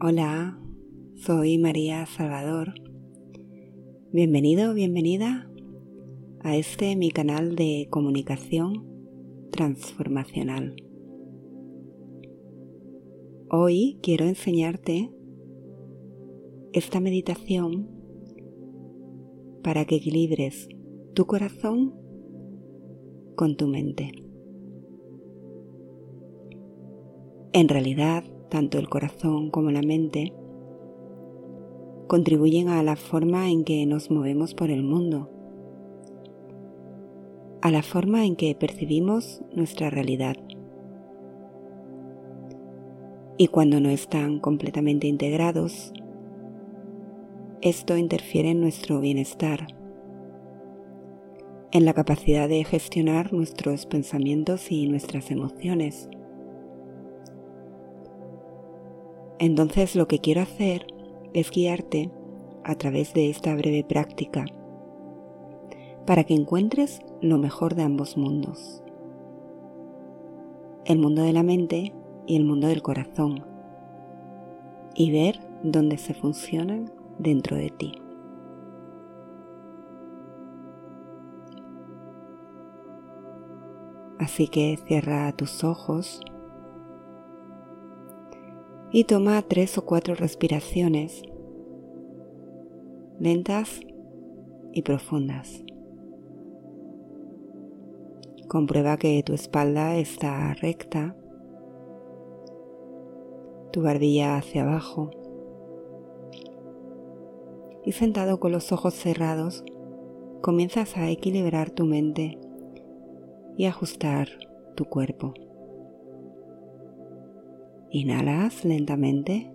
Hola, soy María Salvador. Bienvenido, bienvenida a este mi canal de comunicación transformacional. Hoy quiero enseñarte esta meditación para que equilibres tu corazón con tu mente. En realidad, tanto el corazón como la mente, contribuyen a la forma en que nos movemos por el mundo, a la forma en que percibimos nuestra realidad. Y cuando no están completamente integrados, esto interfiere en nuestro bienestar, en la capacidad de gestionar nuestros pensamientos y nuestras emociones Entonces lo que quiero hacer es guiarte a través de esta breve práctica para que encuentres lo mejor de ambos mundos. El mundo de la mente y el mundo del corazón. Y ver dónde se funcionan dentro de ti. Así que cierra tus ojos y toma tres o cuatro respiraciones lentas y profundas. Comprueba que tu espalda está recta, tu barbilla hacia abajo y sentado con los ojos cerrados comienzas a equilibrar tu mente y ajustar tu cuerpo. Inhalas lentamente.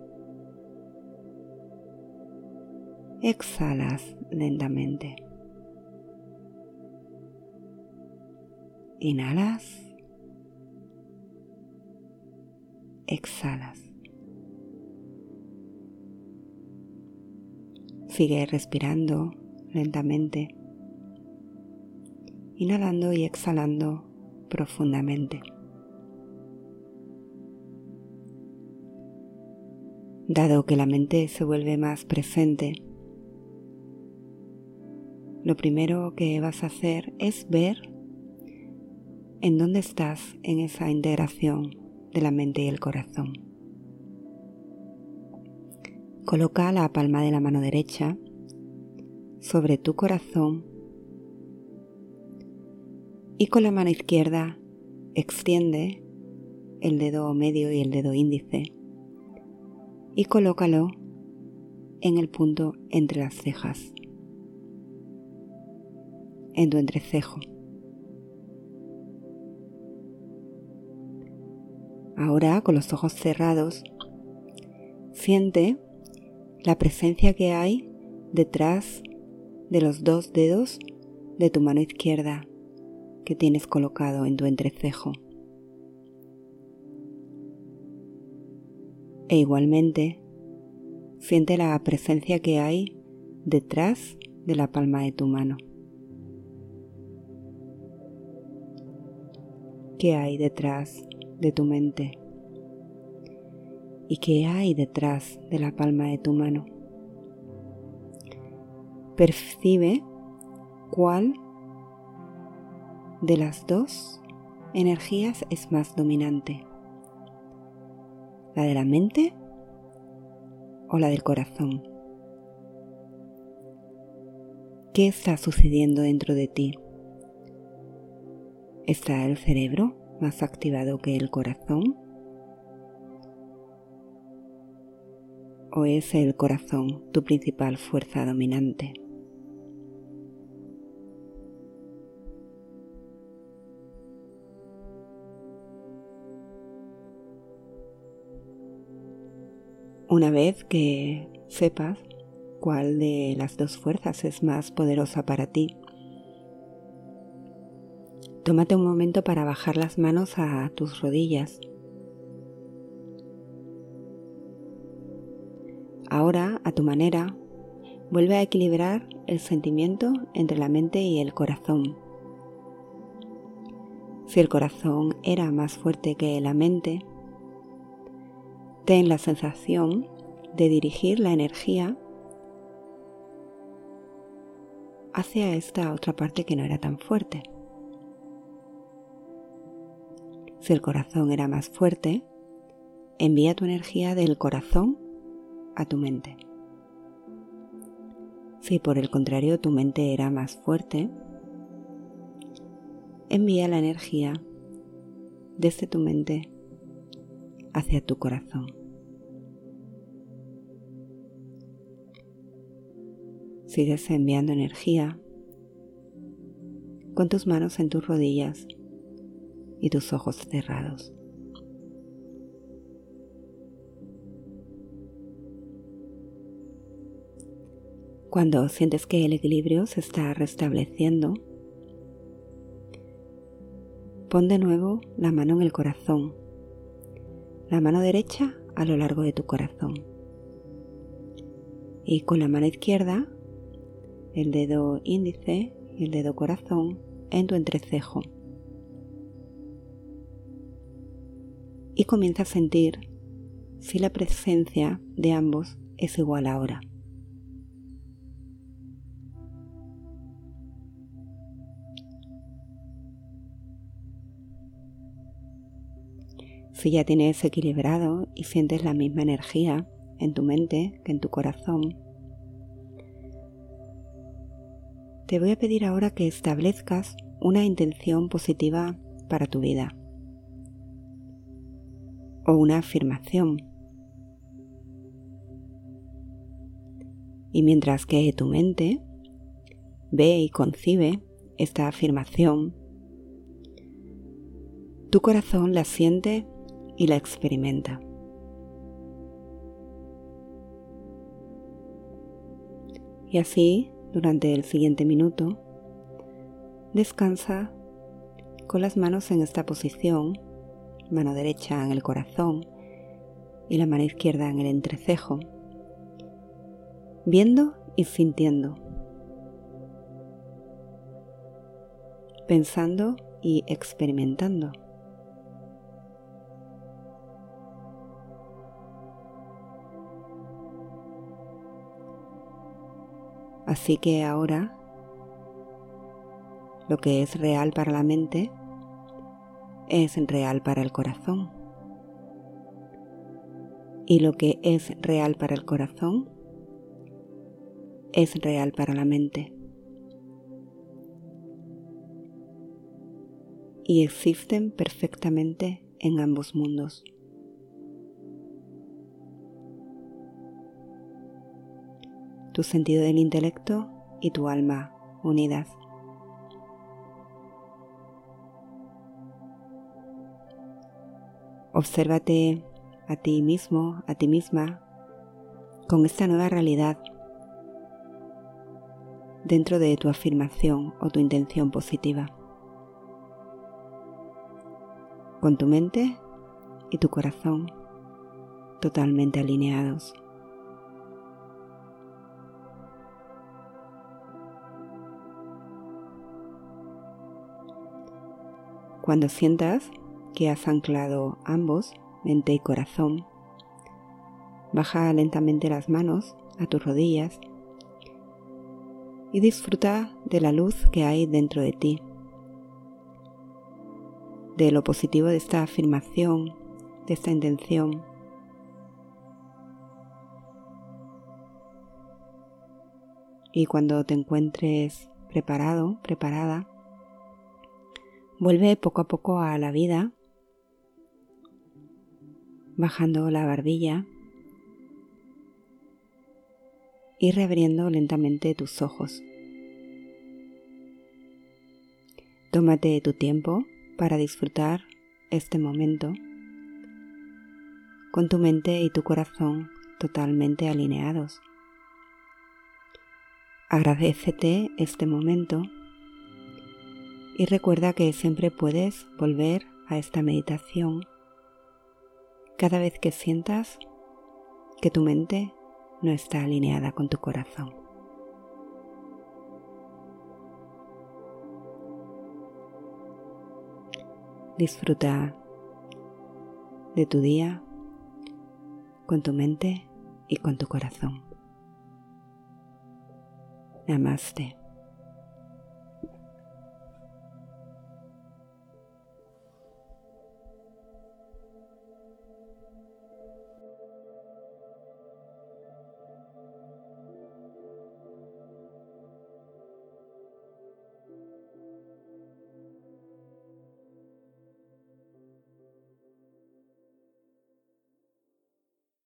Exhalas lentamente. Inhalas. Exhalas. Sigue respirando lentamente, inhalando y exhalando profundamente. Dado que la mente se vuelve más presente, lo primero que vas a hacer es ver en dónde estás en esa integración de la mente y el corazón. Coloca la palma de la mano derecha sobre tu corazón y con la mano izquierda extiende el dedo medio y el dedo índice y colócalo en el punto entre las cejas, en tu entrecejo. Ahora, con los ojos cerrados, siente la presencia que hay detrás de los dos dedos de tu mano izquierda que tienes colocado en tu entrecejo. E igualmente siente la presencia que hay detrás de la palma de tu mano. ¿Qué hay detrás de tu mente? ¿Y qué hay detrás de la palma de tu mano? Percibe cuál de las dos energías es más dominante ¿La de la mente o la del corazón? ¿Qué está sucediendo dentro de ti? ¿Está el cerebro más activado que el corazón? ¿O es el corazón tu principal fuerza dominante? Una vez que sepas cuál de las dos fuerzas es más poderosa para ti, tómate un momento para bajar las manos a tus rodillas. Ahora, a tu manera, vuelve a equilibrar el sentimiento entre la mente y el corazón. Si el corazón era más fuerte que la mente, ten la sensación de dirigir la energía hacia esta otra parte que no era tan fuerte. Si el corazón era más fuerte, envía tu energía del corazón a tu mente. Si por el contrario tu mente era más fuerte, envía la energía desde tu mente hacia tu corazón. Sigues enviando energía con tus manos en tus rodillas y tus ojos cerrados. Cuando sientes que el equilibrio se está restableciendo, pon de nuevo la mano en el corazón, la mano derecha a lo largo de tu corazón y con la mano izquierda el dedo índice y el dedo corazón en tu entrecejo. Y comienza a sentir si la presencia de ambos es igual ahora. Si ya tienes equilibrado y sientes la misma energía en tu mente que en tu corazón, te voy a pedir ahora que establezcas una intención positiva para tu vida o una afirmación. Y mientras que tu mente ve y concibe esta afirmación, tu corazón la siente y la experimenta. Y así, durante el siguiente minuto, descansa con las manos en esta posición, mano derecha en el corazón y la mano izquierda en el entrecejo, viendo y sintiendo, pensando y experimentando. Así que ahora lo que es real para la mente es real para el corazón. Y lo que es real para el corazón es real para la mente. Y existen perfectamente en ambos mundos. Tu sentido del intelecto y tu alma unidas. Obsérvate a ti mismo, a ti misma, con esta nueva realidad dentro de tu afirmación o tu intención positiva. Con tu mente y tu corazón totalmente alineados. Cuando sientas que has anclado ambos, mente y corazón, baja lentamente las manos a tus rodillas y disfruta de la luz que hay dentro de ti, de lo positivo de esta afirmación, de esta intención. Y cuando te encuentres preparado, preparada, Vuelve poco a poco a la vida, bajando la barbilla y reabriendo lentamente tus ojos. Tómate tu tiempo para disfrutar este momento con tu mente y tu corazón totalmente alineados. Agradecete este momento y recuerda que siempre puedes volver a esta meditación cada vez que sientas que tu mente no está alineada con tu corazón. Disfruta de tu día con tu mente y con tu corazón. Namaste.